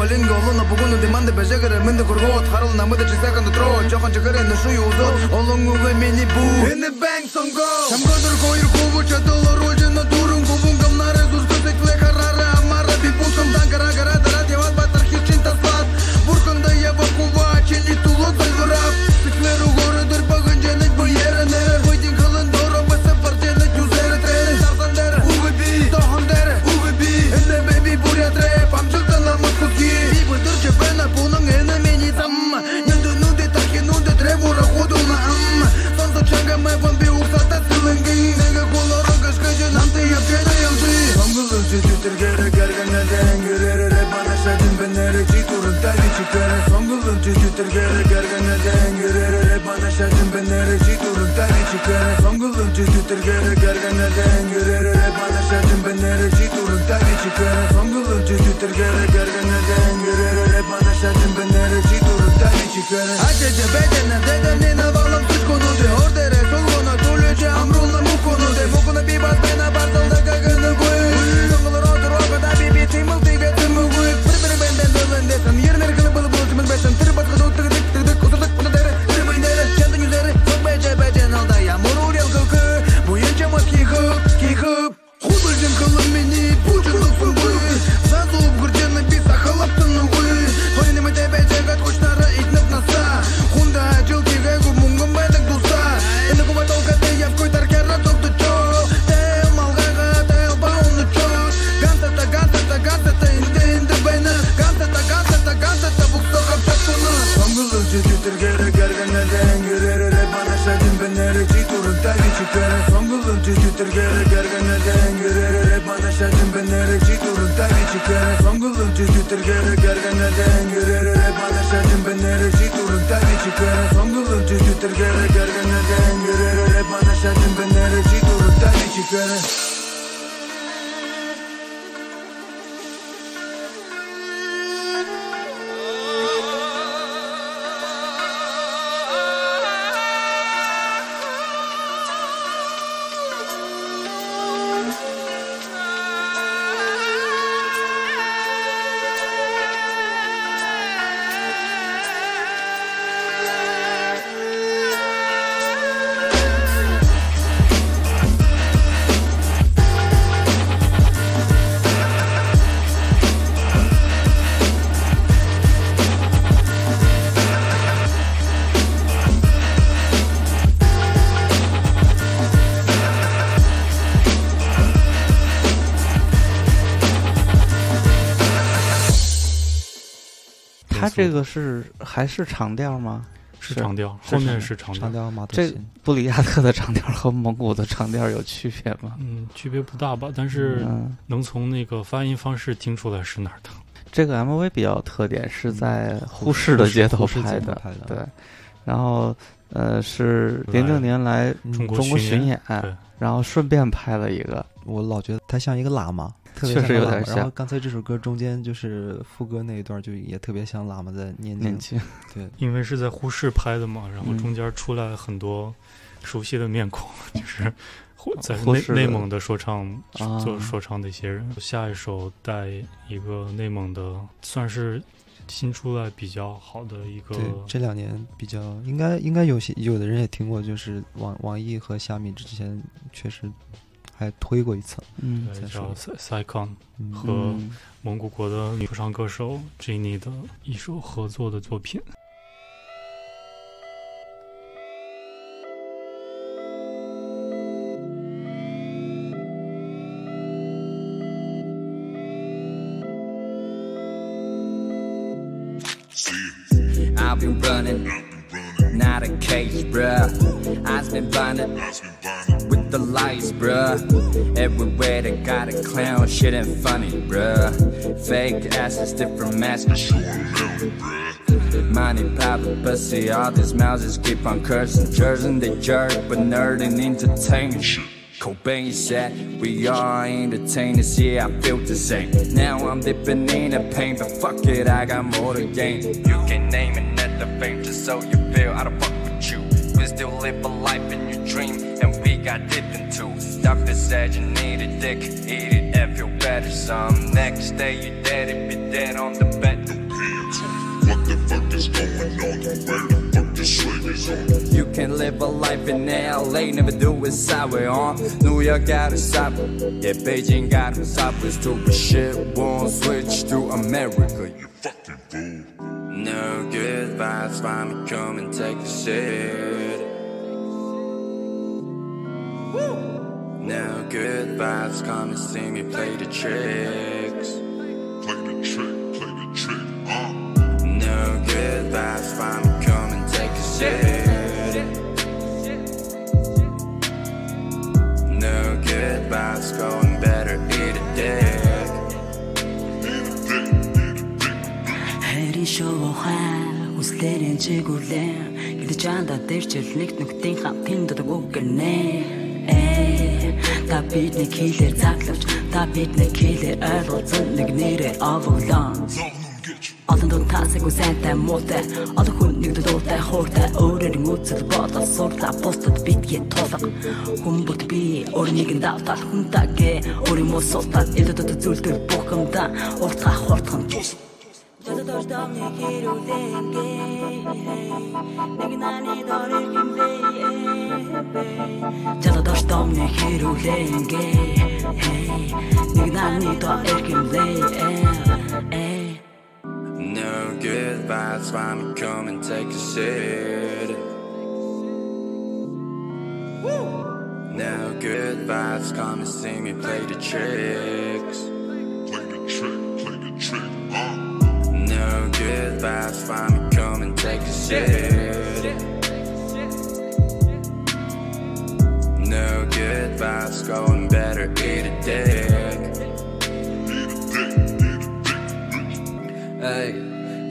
S7: malinga olona bugun demande bejagere mende kurgot haral namada chisa kan tro jokan chagere no shuyu uzo olongu ve meni bu. İn the bank some go. Some go dur koyur kubu çatolo rolje na durun kubun gamnare amara bir pusam dan çıkar Songulun çütür gere gergene den Yürere bana şartın ben nereci durun tari çıkar Songulun çütür gere gergene den Yürere bana şartın ben nereci durun tari çıkar Songulun çütür gere gergene den Yürere bana şartın ben nereci durun tari çıkar Acece bedene
S2: dedene 这个是还是长调吗？
S3: 是长调，后面是长调。
S4: 长调马头
S2: 这，布里亚特的长调和蒙古的长调有区别吗？
S3: 嗯，区别不大吧？但是
S2: 嗯，
S3: 能从那个发音方式听出来是哪儿的。
S2: 这个 MV 比较有特点，是在呼市的街头拍的，
S4: 拍的
S2: 对。然后呃，是零六年来
S4: 嗯
S3: 中国
S2: 巡
S3: 巡
S2: 演，
S3: 对，
S2: 然后顺便拍了一个，
S4: 我老觉得他像一个喇嘛，特别
S2: 确实有点
S4: 像喇嘛然后刚才这首歌中间就是副歌那一段，就也特别像喇嘛在念
S2: 念
S4: 经。对，
S3: 因为是在呼市拍的嘛，然后
S2: 嗯
S3: 中间出来很多熟悉的面孔，就是在
S2: 呼市
S3: 内内蒙的说唱
S2: 啊
S3: 做说唱的一些人。下一首带一个内蒙的，算是新出来比较好的一个
S4: 对，这两年比较应该应该有些有的人也听过，就是网网易和虾米之前确实还推过一次。
S2: 嗯
S3: 对叫 Cycon
S4: 嗯
S3: 和
S2: 嗯
S3: 蒙古国的女说唱歌手 Jenny 的一首合作的作品。
S10: I've been running, not a cage, bruh. I've been blinded with the lights, bruh. Everywhere they got a clown, shit ain't funny, bruh. Fake asses, different masks. Money, power, pussy, all these mouths just keep on cursing. Jersey, they jerk, but nerd and entertainment. Cobain said, We are entertainers, yeah, I feel the same. Now I'm dipping in the pain, but fuck it, I got more to gain. You can name another fame just so you feel I don't fuck still live a life in your dream, and we got deep into. Doctor said you need a dick, eat it and feel better. Some next day you dead if you're dead on the bed.
S11: What the fuck is going on? Where the fuck is on?
S10: You can live a life in LA, never do it sideways on. New York got a subway, yeah, Beijing got a subway. Stupid shit won't switch to America.
S11: You fucking fool.
S10: No good vibes, find me come and take a shit. No good vibes, come and see me play the tricks.
S11: Play the trick, play the trick, uh.
S10: No good vibes, find me come and take a shit. No good vibes, going better, eat a dick.
S12: Хайрын шоухан хүслээрэн чигүүлэн Гэдэг чанда дээр чил нэг нүгтийн хамтын дудаг үгэнэ. Эй та бидний хийлэр заглавч та бидний хийлэр ойлгуулсан нэг нэрээр овоглон. Олон дунд тасаг үсэнтэй муутай Олон хүн нэг дуутай хууртай. Өөрөөр нь үзэл бодол суртаа Бусдад битгий тулаг Хүн бүрт би өөрнийг нь давтал Хүнтагээ. Өөрийн муу суултал Эдэдэд зүйлдэр бухамда Уртаа хурдхан Cause those dumb hero thinking Nigga I need all it can be Tell those dumb hero thinking Nigga I need all it can be
S10: No good vibes, wanna come and take a shit Woo! No good vibes, come and see me play the tricks shit. No good vibes, going better, eat a dick.
S13: Эй,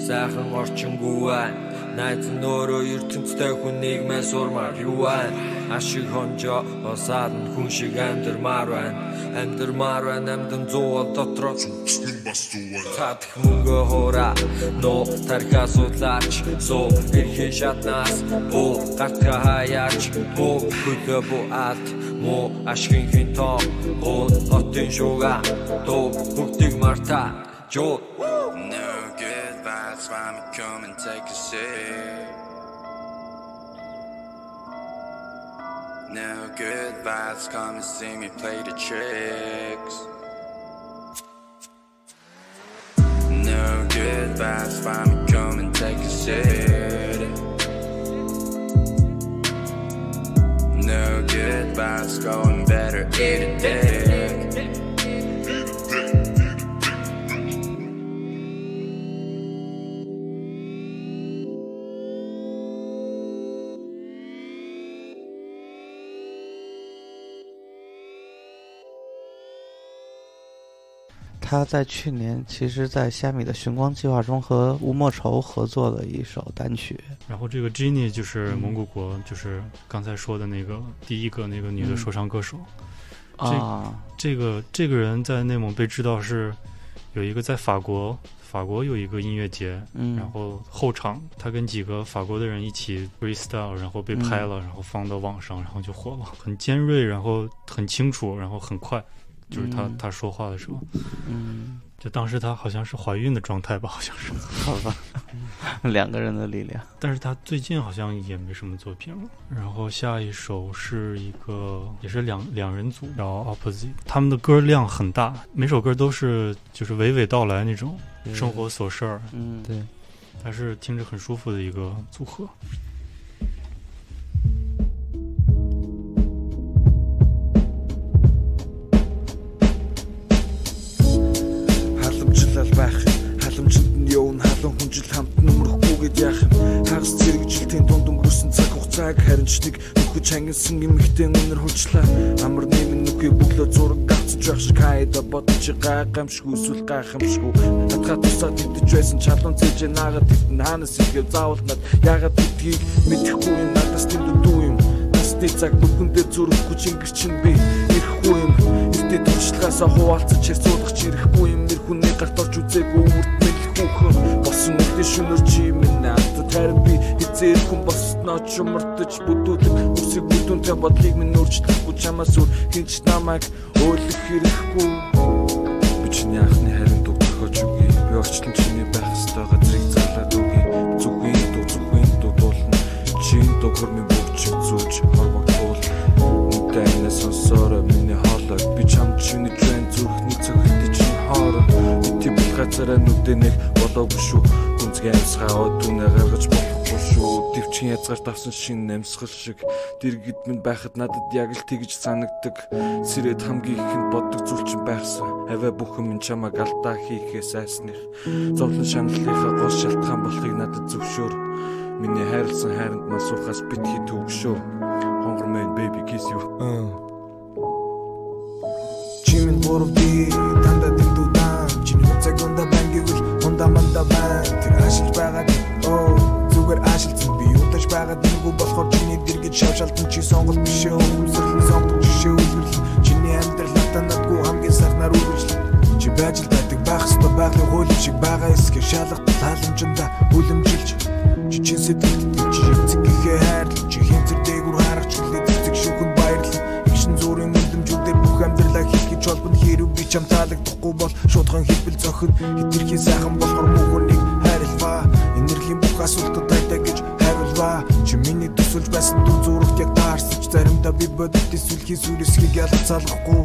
S13: сайхан орчингүй байна. Найз нь өөрөө ертөнцтэй хүнийг мэн сурмаар юу байна? Ашиг хонжоо осаад хүн шиг амьдрмаар байна. Амьдмаар байна амьдан зуул дотроос хүчтэн бас зуул. Татх мөнгө хора но тархас удлаач Суу эрхээ шатнаас. Буу гартга хаяач. Буу хүйхэ буу алт муу ашгийн хин тоо. Гуун хотын шуга. Дуу бүгдийг марта Жуу.
S10: No good vibes, I'm coming take a sip. No good vibes, come and see me play the tricks. No good vibes, find me come and take a shit. No good vibes, going better, eat a dick.
S2: 他在去年其实，在虾米的寻光计划中和吴莫愁合作了一首单曲。
S3: 然后这个 Jenny 就是蒙古国，就是刚才说的那个第一个那个女的说唱歌手。
S2: 啊，
S3: 这个这个人在内蒙被知道是有一个在法国，法国有一个音乐节，
S2: 嗯。
S3: 然后后场他跟几个法国的人一起 freestyle，然后被拍了，然后放到网上，然后就火了，很尖锐，然后很清楚，然后很快，就是他、
S2: 嗯
S3: 他说话的时候，
S2: 嗯，
S3: 就当时他好像是怀孕的状态吧，好像是，
S2: 好吧，两个人的力量。
S3: 但是他最近好像也没什么作品了。然后下一首是一个也是两两人组，然后 Opposite，他们的歌量很大，每首歌都是就是娓娓道来那种生活琐事儿，
S2: 嗯，
S4: 对，
S3: 还是听着很舒服的一个组合。
S14: Хамт нүмрэхгүй гэд яах юм? Хагас зэрэг жилтийн дунд өнгөрсөн цаг хугацааг харин ч нэг нөхөж хангилсан эмэгтэй өнөр хулчлаа амар нэмэн нүхий бүглөө зураг гацж байх шиг хайда бодож гайхамшиг үсвэл гайхамшгүй надхаа тусаад идэж байсан чалуун цэж наагаад тэтэн хаанаас ирэв заавал над яагаад гэдгийг мэдэхгүй юм? Надаас тэмдүү юм? Насны цаг нүхэн дээр зүрхгүй чингэр чин би ирэхгүй юм? Эртээ туршлагаасаа хуваалцаж хэрцүүлэх чи ирэхгүй юм? Нэр хүний гарт орж үзээгүй үрд мэлхүүхэн босон үгдээ шүнөр чи минь надад хизээр хүн босноо ч мартаж бүдүүлэг үсэг бүдүүнтэй бодлыг минь өөрчлөхгүй чамаас өөр хинч намайг өөлөх хэрэггүй. Би чиний анхны харин дуу тохиож үгүй би орчлон чиний байх ёстой газрыг зарлаад үгүй зүгийн дуу зүгийн дуу дуулна. Чин дуу хөрмийн бүгч зүүж хорвогдуул үнтэй анаа сонсороо миний хоолой би чам чиний зүрхний цогт чи бүх газараа нүдэ нэг болоогүй шүү гүнзгий амсгаа өдүнэ гаргаж болохгүй шүү. Төвчин язгаар давсан шин намсгал шиг. Дэргэд минь байхад надад яг л тэгж санагдаг сэрэд хамгийн ихэнд боддог зүйл чинь байхсан. Аваа бүхэн минь чамаг алдаа хийхээс айсных зовлон шаналлынхаа гол шалтгаан болохыг надад зөвшөөр. Миний хайрлсан хайранд мас суухаас битгий төгшөө хонгор мэн baby kiss you.
S15: Чимэн гурав би манда бан Тэр ашилж байгаа оо зүгээр ашилцсан би. Удаж байгаа дэргүү болохоор чиний дэргэд шавшалтан чи сонголт биш ээ. Өмсөрлөн сонгох жишээ үлгэрлэн Чиний амьдрал атанадгүй хамгийн сайхнаар үргэлжлэн Чи байж л байдаг байх ёстой байгалийн хууль шиг байгаа эсгээ шалгах тааламжинда үлэмжилж Чи чин сэтгэлд чи эцэг гэхээ хайрлах хэрэг би чам таалагдахгүй бол шуудхан хэлбэл зохин хитрхийн сайхан болохоор мөхөнийг хайрлаа энергийн бүх асуултад тайтай гэж хариулваа чи миний төсөлж байсан дүр зурагт яг таарсаж заримдаа би бодит эсвэл сүрсгийг ялц салгахгүй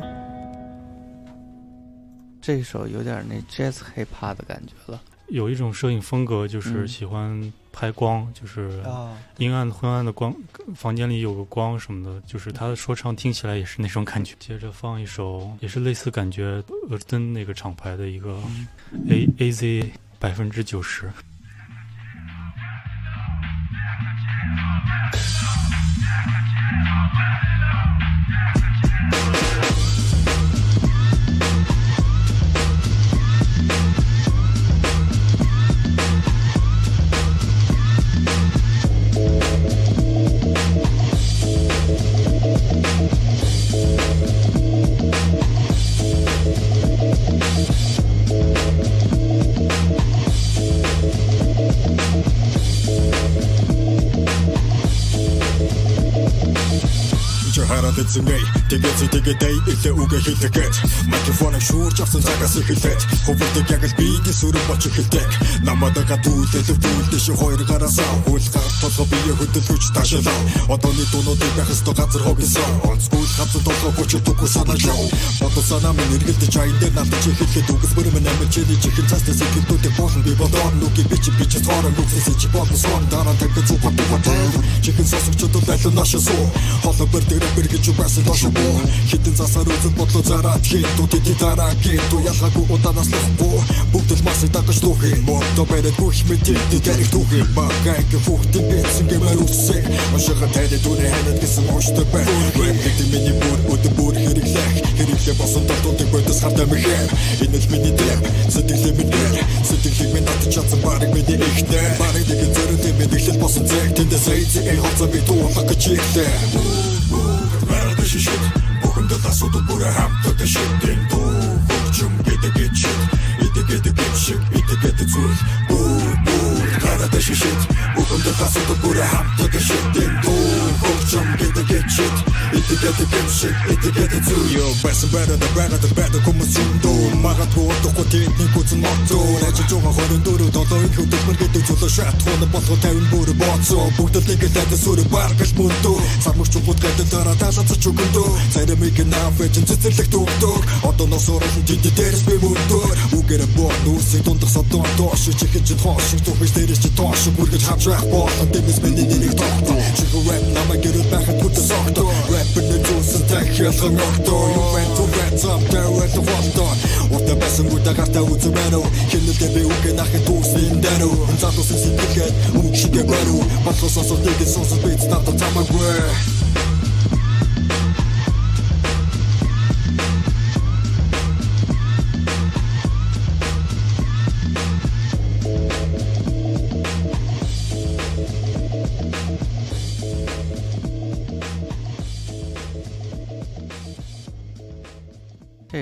S2: 这一首有点那 jazz hip hop 的感觉了。
S3: 有一种摄影风格，就是
S2: 嗯
S3: 喜欢 拍光，就是
S2: 啊
S3: 阴暗昏暗的光，房间里有个光什么的，就是他的说唱听起来也是那种感觉。接着放一首也是类似感觉，俄登那个厂牌的一个 A A Z 百分之九十。
S16: зүнэй тэгээд тэгээдэй илүү үгээ хэлэхэд микрофоныг шүүрч авсан цагаас эхэлээд хөвөлдөг яг л бийг сүрэн боч эхэлдэг намайг гатуулэлв дүүлдэш хоёр гараасаа. Хөл гарах толгой бие хөдөлгөж ташлаа одооны дуунуудыг байх ёстой газар хогсон онцгүй хавц толгой хүч өгөхгүй санаачаа. Бодол санаа минь эргэлдэж айн дээр надад эхэлхэд үгс бүр минь амьд чили чихэн цаас дэс хэлтүүдийг болон би бодоо нүг бич бич цорон нүгсээс чи болон сон дараа тагц зүгт батал чихэн сосогч тул байлаа нашаа суу? Хол бэр дээр бэр гэж басан дош боо хитэн засаар үзэл бодлоо зараад хин тути дараа гин ту ялгаагүй удаанаас лахгүй бүгд л масыг дагаж түүхээ мото бэрэг бүх мэдээг дэрэг түүхээ багайг фухтын бэсэн гэмээр үсэ ошига тайлэ дүрэ ханад гэсэн очтой бай. Гэдэг миний бүр өдө бүр хэрэглэх Хэрэглээ босон дотоодыг бодос хардаа мэхээр Энэ л миний дээр сэтгэлээ минь дээр. Сэтгэлийг минь татж чадсан барыг миний ихтэй Барыг нэг зөрөнд минь эхлэл босон зэг Тэндээс эйзи эй хоцоо би туухаг гэж ихтэй Шишит Бүхэндээ тасууд бүрэ хамтад шиттэн дуу Хөгжим гэдэг чит Идэг гэдэг шиг идэг гэдэг зүйл Бүү бүү Бараг шишит Бүхэндээ тасууд бүрэ хамтад шиттэн дуу хөгжим гэдэг чит итгээд гэмшиг итгээд зүү ёо байсан бэрэ дэ бэрэ дэ бэрэ комсын дөө магадгүй утгагүй тэнтний гүцэн моцоо нэг жоо хорон дөрөв долоо их хөдөлмөр гэдэг зүйл шат хоног болох тавин бүр боцоо бүгд л нэг л сүр баргал бүндөө самч чугууд гэдэг дараа таалац чүгэндөө царим их наавч цэцэрлэг дүүгдөө одоо нос орол дид дээрс би мөндөө үгээр боо нүүсийг дундах содон доош чихэж хон шиг түүхэж дээрс чи доош бүргэж хамжрах болон дэмэс миний нэг тогтоо чи хөөв намайг гэрэл байхад бүр тосогдоо Рэпэн дээр юусан тэх ялхан огтоо You went to red top there at the walkdоо Утаа байсан гута гарта үзэмэрө Хэнэлдэ би үгэ нахэ дүүснэн дэрө Затусын сэтгэлгээд үгшигэ бэрө Батлососо дэгэ сонсо бэйц тата цамаг вэ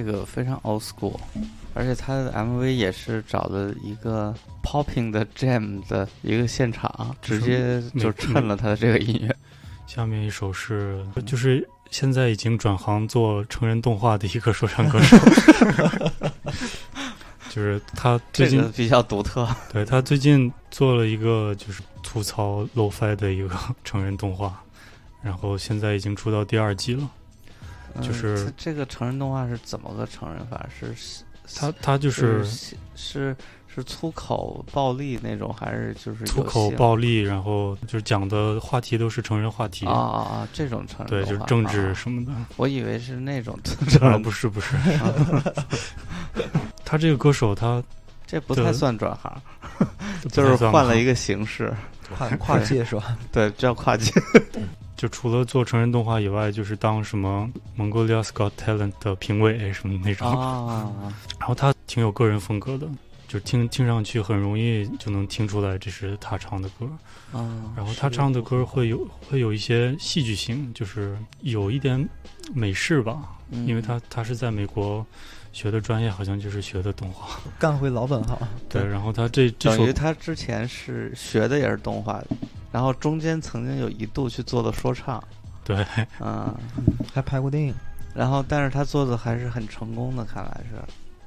S2: 这个非常 old school，而且他的 MV 也是找的一个 popping 的 jam 的一个现场，直接就衬了他的这个音乐。
S3: 下面一首是就是现在已经转行做成人动画的一个说唱歌手，就是他最近
S2: 这个比较独特。
S3: 对他最近做了一个就是吐槽 low-fi 的一个成人动画，然后现在已经出到第二季了。
S2: 嗯
S3: 就是
S2: 它这个成人动画是怎么个成人法？是
S3: 他他就是
S2: 是是是粗口暴力那种，还是就是
S3: 粗口暴力，然后就是讲的话题都是成人话题
S2: 啊啊啊！这种成人
S3: 对，就是政治
S2: 啊
S3: 什么的。
S2: 我以为是那种
S3: 啊，不是不 是，他这个歌手他
S2: 这不太算转行，就是换了一个形式，
S4: 跨跨界是吧？
S2: 对，叫跨界。
S3: 就除了做成人动画以外，就是当什么 Mongolia Got Talent 的评委什么那种。
S2: 啊，
S3: 然后他挺有个人风格的，就听听上去很容易就能听出来这是他唱的歌。
S2: 啊
S3: 然后他唱的歌会有会有一些戏剧性，就是有一点美式吧，
S2: 嗯
S3: 因为他他是在美国学的专业，好像就是学的动画。
S4: 干回老本行。
S3: 对，然后他这这首
S2: 等于他之前是学的也是动画，然后中间曾经有一度去做的说唱，
S3: 对，
S2: 嗯，
S4: 还拍过电影，
S2: 然后但是他做的还是很成功的，看来是。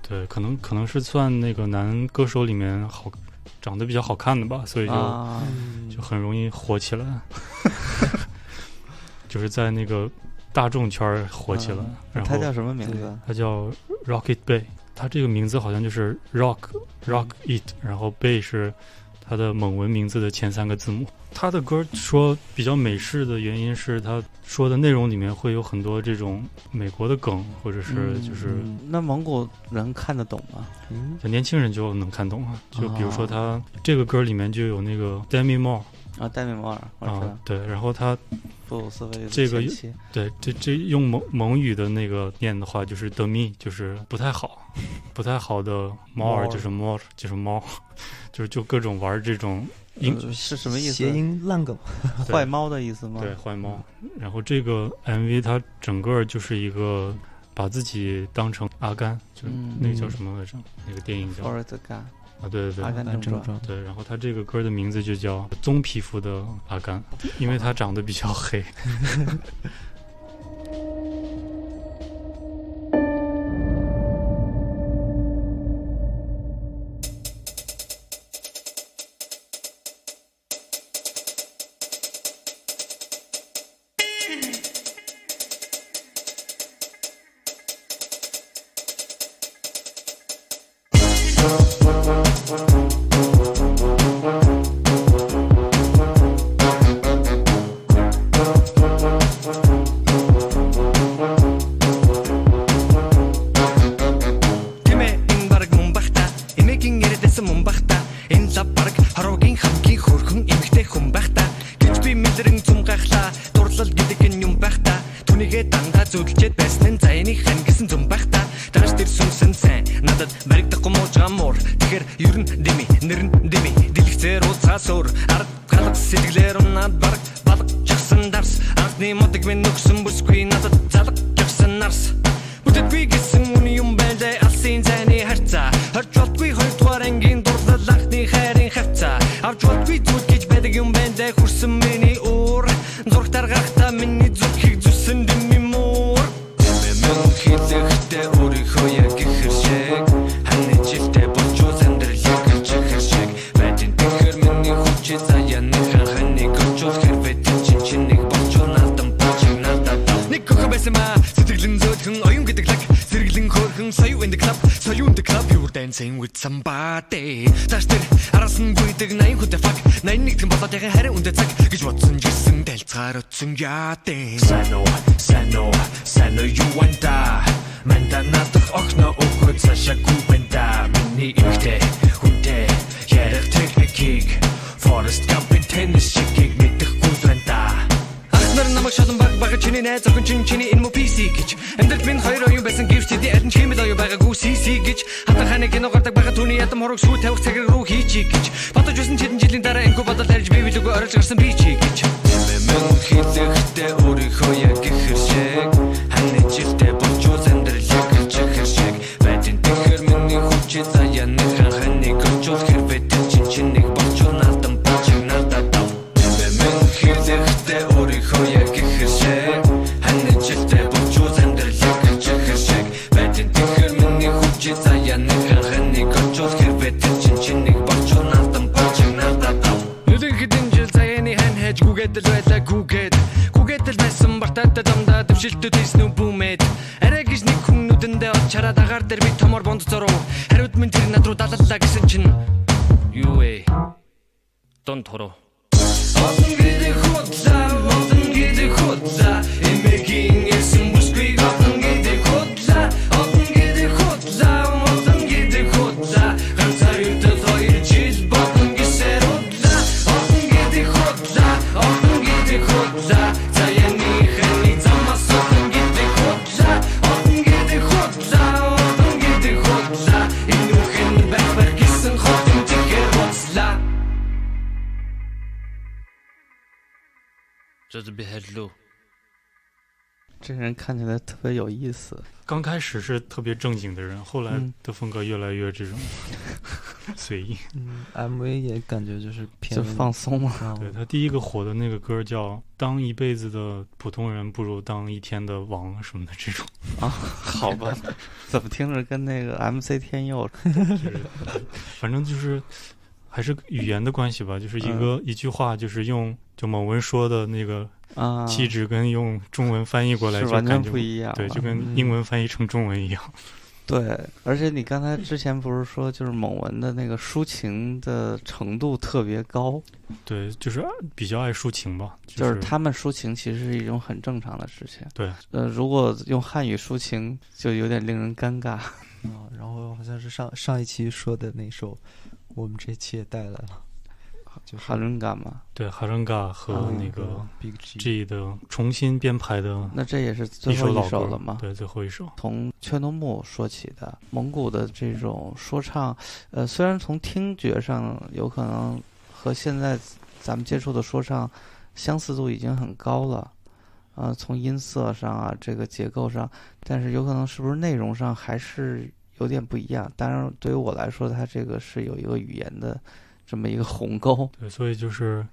S3: 对，可能可能是算那个男歌手里面好长得比较好看的吧，所以就、
S2: 啊。
S3: 就很容易火起来，就是在那个大众圈儿火起来。
S2: 嗯。
S3: 然后
S2: 他叫什么名字？
S3: 他叫 Rocket Bay，他这个名字好像就是 Rock Rock It，然后 Bay 是他的蒙文名字的前三个字母。他的歌说比较美式的原因是他说的内容里面会有很多这种美国的梗，或者是就是。
S2: 嗯那蒙古人看得懂吗？
S3: 嗯年轻人就能看懂啊，就比如说他这个歌里面就有那个 Demi Moore
S2: 啊，戴米摩尔，我知道
S3: 啊，对，然后他
S2: 布鲁斯威
S3: 这个对这这用蒙蒙语的那个念的话就是 Demi，就是不太好，不太好的猫儿就是 more 就是猫，就是 就各种玩这种音
S2: 呃是什么意思？
S4: 谐音烂梗，
S2: 坏猫的意思吗？
S3: 对，坏猫。然后这个 MV 它整个就是一个把自己当成阿甘，就那个叫什么来着？那个电影叫
S2: Forrest Gump
S3: 啊，对对对，
S2: 阿甘正传
S4: 传
S3: 对，然后他这个歌的名字就叫棕皮肤的阿甘，因为他长得比较黑。
S2: 思。
S3: 刚开始是特别正经的人，后来
S2: 嗯。
S3: 的风格越来越这种 随意。
S4: 嗯，MV 也感觉就是偏
S2: 就放松嘛。
S4: 啊
S3: 对他第一个火的那个歌叫《当一辈子的普通人不如当一天的王》什么的这种。
S2: 啊，好吧，怎么听着跟那个 MC 天佑
S3: 就是反正就是还是语言的关系吧，就是一个、一句话，就是用就某文说的那个
S2: 嗯啊
S3: 气质，跟用中文翻译过来
S2: 是完全不一样
S3: 对，就跟英文翻译成中文一样。
S2: 对，而且你刚才之前不是说，就是蒙文的那个抒情的程度特别高，
S3: 对，就是比较爱抒情吧，
S2: 就是他们抒情其实是一种很正常的事情。
S3: 对，
S2: 呃，如果用汉语抒情，就有点令人尴尬。
S4: 啊，然后好像是上上一期说的那首，我们这期也带来了，就是
S2: 哈伦嘎嘛。
S3: 对，哈伦嘎和
S2: 啊
S3: 那个
S4: 个 Big G
S3: 的重新编排的，
S2: 那这也是最后一
S3: 一首
S2: 了吗？
S3: 对，最后一首。
S2: 从雀诺木说起的，蒙古的这种说唱，呃，虽然从听觉上有可能和现在咱们接触的说唱相似度已经很高了，呃，从音色上啊，这个结构上，但是有可能是不是内容上还是有点不一样。当然，对于我来说，它这个是有一个语言的这么一个鸿沟。
S3: 对，所以就是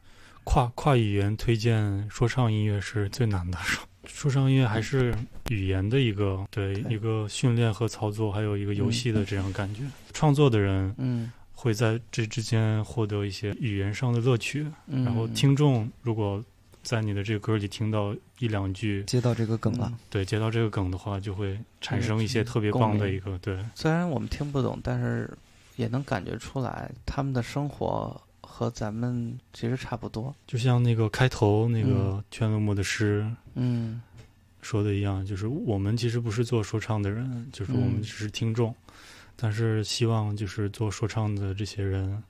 S3: 跨跨语言推荐说唱音乐是最难的。说说唱音乐还是语言的一个对一个训练和操作，还有一个游戏的这样感觉。创作的人，
S2: 嗯，
S3: 会在这之间获得一些语言上的乐趣。
S2: 嗯
S3: 然后听众如果在你的这个歌里听到一两句
S4: 接到这个梗了，
S3: 对，接到这个梗的话，就会产生一些特别棒的一个对。
S2: 虽然我们听不懂，但是也能感觉出来他们的生活和咱们其实差不多。
S3: 就像那个开头那个
S2: 嗯。
S3: 圈落木的诗，
S2: 嗯，
S3: 说的一样，就是我们其实不是做说唱的人，就是我们
S2: 嗯。
S3: 只是听众，但是希望就是做说唱的这些人，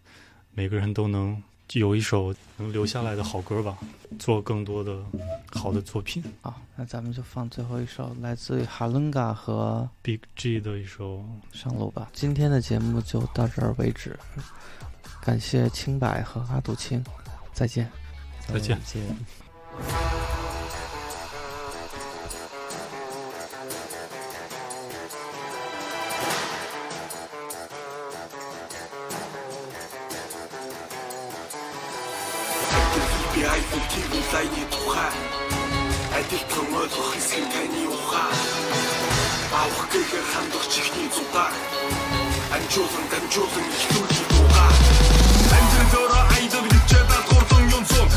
S3: 每个人都能有一首能留下来的好歌吧做更多的好的作品。
S2: 好那咱们就放最后一首来自于哈伦嘎和
S3: big g 的一首
S2: 上路吧。今天的节目就到这儿为止感谢清白和阿杜卿再见。
S3: 再见。
S11: хандах чихний цугаар амжуулан дамжуулан ихтүүлж дуугаа амжилт өөрөө айдаг гэж дадгуурдан юм сум